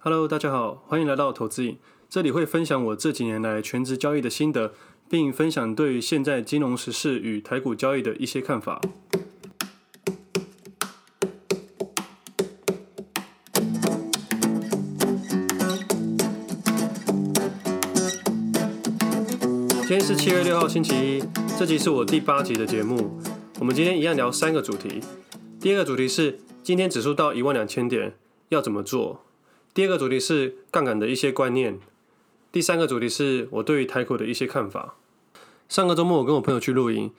Hello，大家好，欢迎来到投资影。这里会分享我这几年来全职交易的心得，并分享对现在金融时事与台股交易的一些看法。今天是七月六号，星期一，这集是我第八集的节目。我们今天一样聊三个主题。第二个主题是今天指数到一万两千点要怎么做？第二个主题是杠杆的一些观念，第三个主题是我对于台股的一些看法。上个周末我跟我朋友去露营，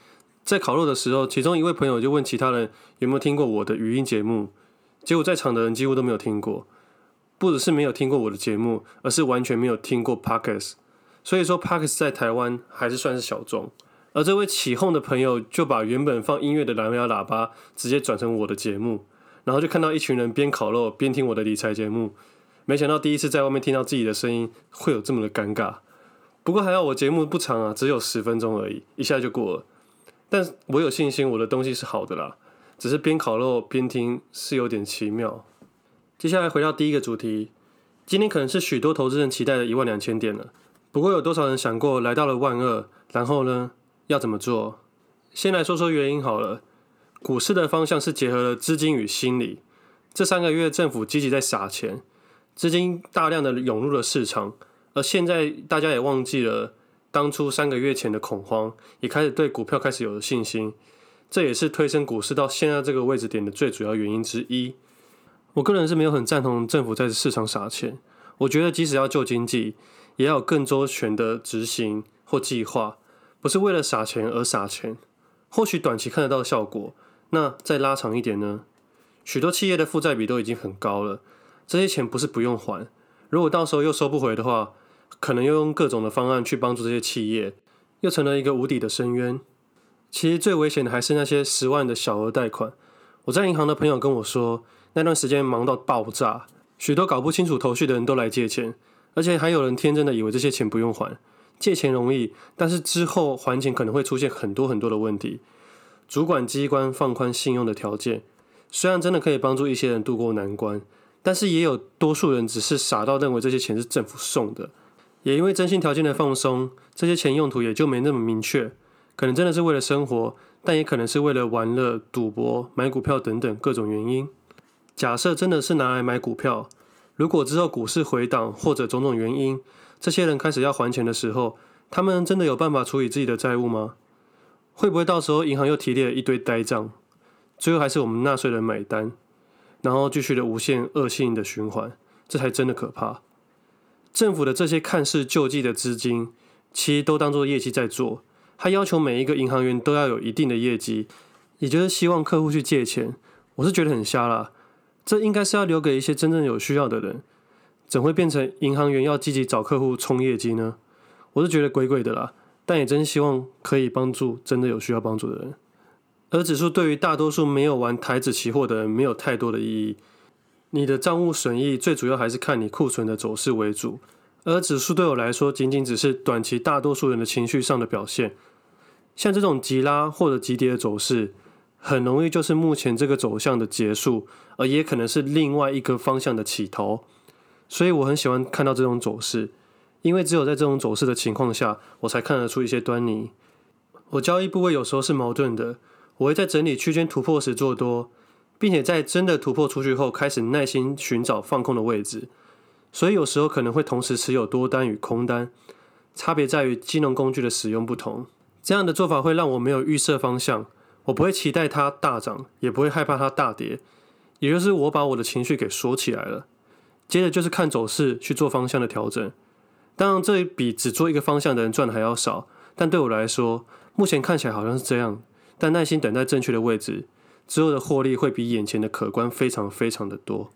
在烤肉的时候，其中一位朋友就问其他人有没有听过我的语音节目，结果在场的人几乎都没有听过，不只是没有听过我的节目，而是完全没有听过 Podcast。所以说 Podcast 在台湾还是算是小众。而这位起哄的朋友就把原本放音乐的蓝牙喇叭直接转成我的节目，然后就看到一群人边烤肉边听我的理财节目。没想到第一次在外面听到自己的声音会有这么的尴尬，不过还好我节目不长啊，只有十分钟而已，一下就过了。但我有信心我的东西是好的啦，只是边烤肉边听是有点奇妙。接下来回到第一个主题，今天可能是许多投资人期待的一万两千点了。不过有多少人想过来到了万二，然后呢，要怎么做？先来说说原因好了。股市的方向是结合了资金与心理，这三个月政府积极在撒钱。资金大量的涌入了市场，而现在大家也忘记了当初三个月前的恐慌，也开始对股票开始有了信心，这也是推升股市到现在这个位置点的最主要原因之一。我个人是没有很赞同政府在市场撒钱，我觉得即使要救经济，也要有更周全的执行或计划，不是为了撒钱而撒钱。或许短期看得到效果，那再拉长一点呢？许多企业的负债比都已经很高了。这些钱不是不用还，如果到时候又收不回的话，可能又用各种的方案去帮助这些企业，又成了一个无底的深渊。其实最危险的还是那些十万的小额贷款。我在银行的朋友跟我说，那段时间忙到爆炸，许多搞不清楚头绪的人都来借钱，而且还有人天真的以为这些钱不用还，借钱容易，但是之后还钱可能会出现很多很多的问题。主管机关放宽信用的条件，虽然真的可以帮助一些人渡过难关。但是也有多数人只是傻到认为这些钱是政府送的，也因为征信条件的放松，这些钱用途也就没那么明确，可能真的是为了生活，但也可能是为了玩乐、赌博、买股票等等各种原因。假设真的是拿来买股票，如果之后股市回档或者种种原因，这些人开始要还钱的时候，他们真的有办法处理自己的债务吗？会不会到时候银行又提列一堆呆账，最后还是我们纳税人买单？然后继续的无限恶性的循环，这才真的可怕。政府的这些看似救济的资金，其实都当做业绩在做。他要求每一个银行员都要有一定的业绩，也就是希望客户去借钱。我是觉得很瞎啦，这应该是要留给一些真正有需要的人，怎会变成银行员要积极找客户冲业绩呢？我是觉得鬼鬼的啦，但也真希望可以帮助真的有需要帮助的人。而指数对于大多数没有玩台指期货的人没有太多的意义。你的账务损益最主要还是看你库存的走势为主。而指数对我来说，仅仅只是短期大多数人的情绪上的表现。像这种急拉或者急跌的走势，很容易就是目前这个走向的结束，而也可能是另外一个方向的起头。所以我很喜欢看到这种走势，因为只有在这种走势的情况下，我才看得出一些端倪。我交易部位有时候是矛盾的。我会在整理区间突破时做多，并且在真的突破出去后，开始耐心寻找放空的位置。所以有时候可能会同时持有多单与空单，差别在于金融工具的使用不同。这样的做法会让我没有预设方向，我不会期待它大涨，也不会害怕它大跌。也就是我把我的情绪给锁起来了，接着就是看走势去做方向的调整。当然，这比只做一个方向的人赚的还要少，但对我来说，目前看起来好像是这样。但耐心等待正确的位置，之后的获利会比眼前的可观非常非常的多。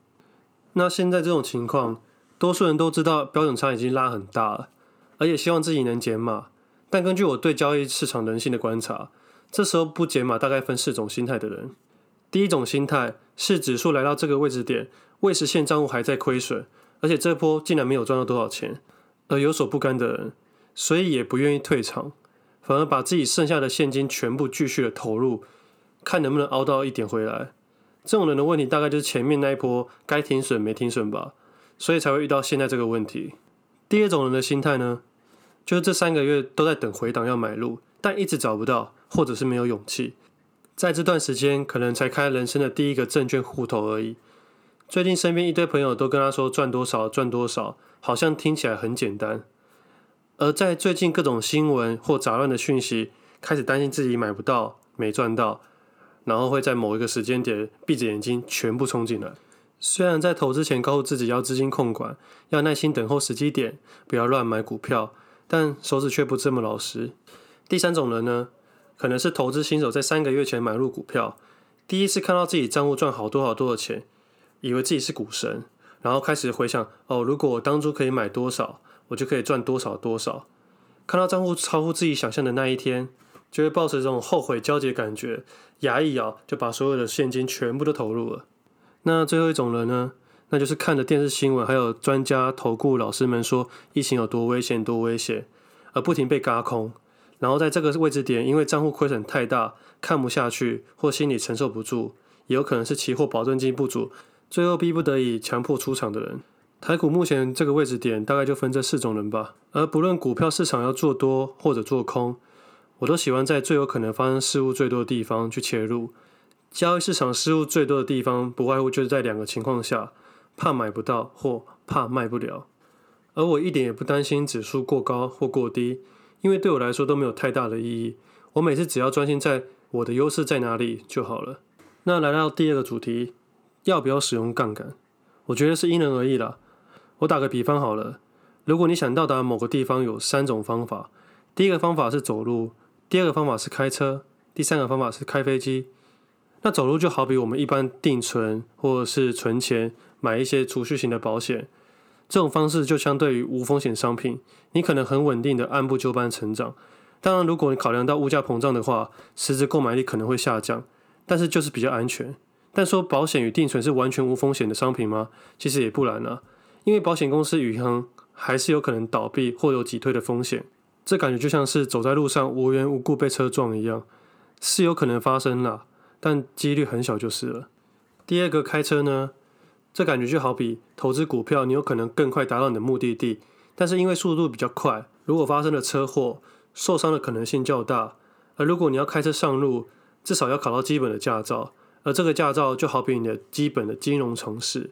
那现在这种情况，多数人都知道标准差已经拉很大了，而且希望自己能减码。但根据我对交易市场人性的观察，这时候不减码大概分四种心态的人。第一种心态是指数来到这个位置点，未实现账户还在亏损，而且这波竟然没有赚到多少钱，而有所不甘的人，所以也不愿意退场。反而把自己剩下的现金全部继续的投入，看能不能熬到一点回来。这种人的问题大概就是前面那一波该停损没停损吧，所以才会遇到现在这个问题。第二种人的心态呢，就是这三个月都在等回档要买入，但一直找不到，或者是没有勇气。在这段时间，可能才开人生的第一个证券户头而已。最近身边一堆朋友都跟他说赚多少赚多少，好像听起来很简单。而在最近各种新闻或杂乱的讯息，开始担心自己买不到、没赚到，然后会在某一个时间点闭着眼睛全部冲进来。虽然在投资前告诉自己要资金控管，要耐心等候时机点，不要乱买股票，但手指却不这么老实。第三种人呢，可能是投资新手，在三个月前买入股票，第一次看到自己账户赚好多好多的钱，以为自己是股神，然后开始回想：哦，如果我当初可以买多少？我就可以赚多少多少，看到账户超乎自己想象的那一天，就会抱持这种后悔交集感觉，牙一咬就把所有的现金全部都投入了。那最后一种人呢？那就是看着电视新闻，还有专家投顾老师们说疫情有多危险多危险，而不停被嘎空，然后在这个位置点，因为账户亏损太大，看不下去或心里承受不住，也有可能是期货保证金不足，最后逼不得已强迫出场的人。台股目前这个位置点，大概就分这四种人吧。而不论股票市场要做多或者做空，我都喜欢在最有可能发生失误最多的地方去切入。交易市场失误最多的地方，不外乎就是在两个情况下：怕买不到或怕卖不了。而我一点也不担心指数过高或过低，因为对我来说都没有太大的意义。我每次只要专心在我的优势在哪里就好了。那来到第二个主题，要不要使用杠杆？我觉得是因人而异啦。我打个比方好了，如果你想到达某个地方，有三种方法。第一个方法是走路，第二个方法是开车，第三个方法是开飞机。那走路就好比我们一般定存或者是存钱，买一些储蓄型的保险，这种方式就相对于无风险商品，你可能很稳定的按部就班成长。当然，如果你考量到物价膨胀的话，实质购买力可能会下降，但是就是比较安全。但说保险与定存是完全无风险的商品吗？其实也不然啊。因为保险公司与银行还是有可能倒闭或有挤兑的风险，这感觉就像是走在路上无缘无故被车撞一样，是有可能发生啦，但几率很小就是了。第二个开车呢，这感觉就好比投资股票，你有可能更快达到你的目的地，但是因为速度比较快，如果发生了车祸，受伤的可能性较大。而如果你要开车上路，至少要考到基本的驾照，而这个驾照就好比你的基本的金融常识。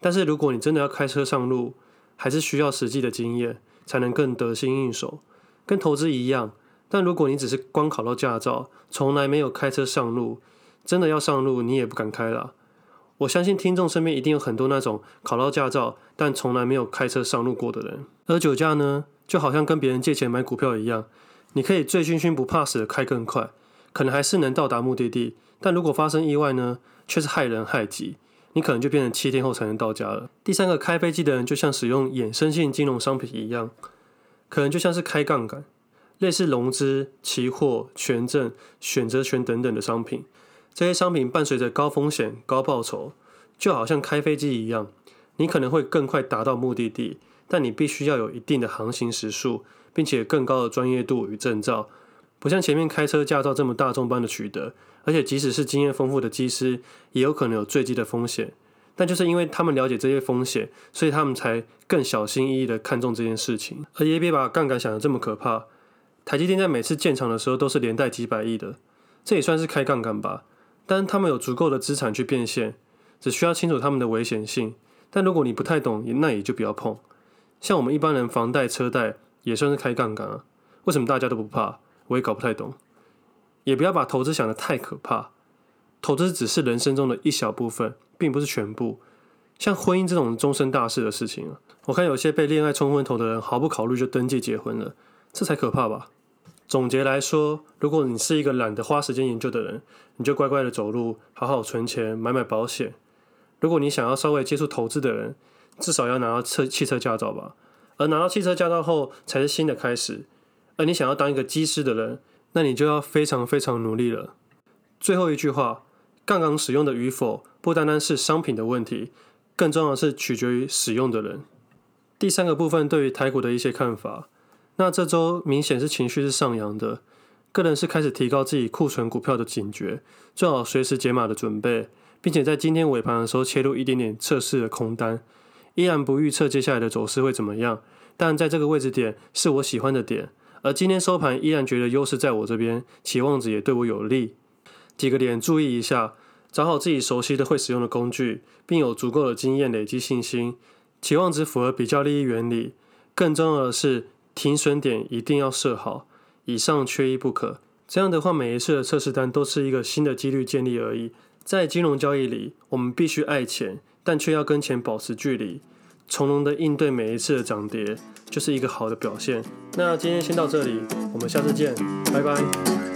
但是如果你真的要开车上路，还是需要实际的经验，才能更得心应手。跟投资一样，但如果你只是光考到驾照，从来没有开车上路，真的要上路，你也不敢开了。我相信听众身边一定有很多那种考到驾照，但从来没有开车上路过的人。而酒驾呢，就好像跟别人借钱买股票一样，你可以醉醺醺不怕死的开更快，可能还是能到达目的地，但如果发生意外呢，却是害人害己。你可能就变成七天后才能到家了。第三个开飞机的人，就像使用衍生性金融商品一样，可能就像是开杠杆，类似融资、期货、权证、选择权等等的商品。这些商品伴随着高风险、高报酬，就好像开飞机一样，你可能会更快达到目的地，但你必须要有一定的航行时数，并且更高的专业度与证照。不像前面开车驾照这么大众般的取得，而且即使是经验丰富的机师，也有可能有坠机的风险。但就是因为他们了解这些风险，所以他们才更小心翼翼地看重这件事情。而也别把杠杆想得这么可怕。台积电在每次建厂的时候都是连带几百亿的，这也算是开杠杆吧。但他们有足够的资产去变现，只需要清楚他们的危险性。但如果你不太懂，那也就不要碰。像我们一般人房贷、车贷也算是开杠杆啊。为什么大家都不怕？我也搞不太懂，也不要把投资想得太可怕。投资只是人生中的一小部分，并不是全部。像婚姻这种终身大事的事情啊，我看有些被恋爱冲昏头的人，毫不考虑就登记结婚了，这才可怕吧？总结来说，如果你是一个懒得花时间研究的人，你就乖乖的走路，好好存钱，买买保险。如果你想要稍微接触投资的人，至少要拿到车汽车驾照吧。而拿到汽车驾照后，才是新的开始。而你想要当一个机师的人，那你就要非常非常努力了。最后一句话，杠杆使用的与否，不单单是商品的问题，更重要是取决于使用的人。第三个部分，对于台股的一些看法。那这周明显是情绪是上扬的，个人是开始提高自己库存股票的警觉，做好随时解码的准备，并且在今天尾盘的时候切入一点点测试的空单，依然不预测接下来的走势会怎么样，但在这个位置点是我喜欢的点，而今天收盘依然觉得优势在我这边，期望值也对我有利。几个点注意一下，找好自己熟悉的会使用的工具，并有足够的经验累积信心，期望值符合比较利益原理。更重要的是，停损点一定要设好，以上缺一不可。这样的话，每一次的测试单都是一个新的几率建立而已。在金融交易里，我们必须爱钱，但却要跟钱保持距离，从容的应对每一次的涨跌，就是一个好的表现。那今天先到这里，我们下次见，拜拜。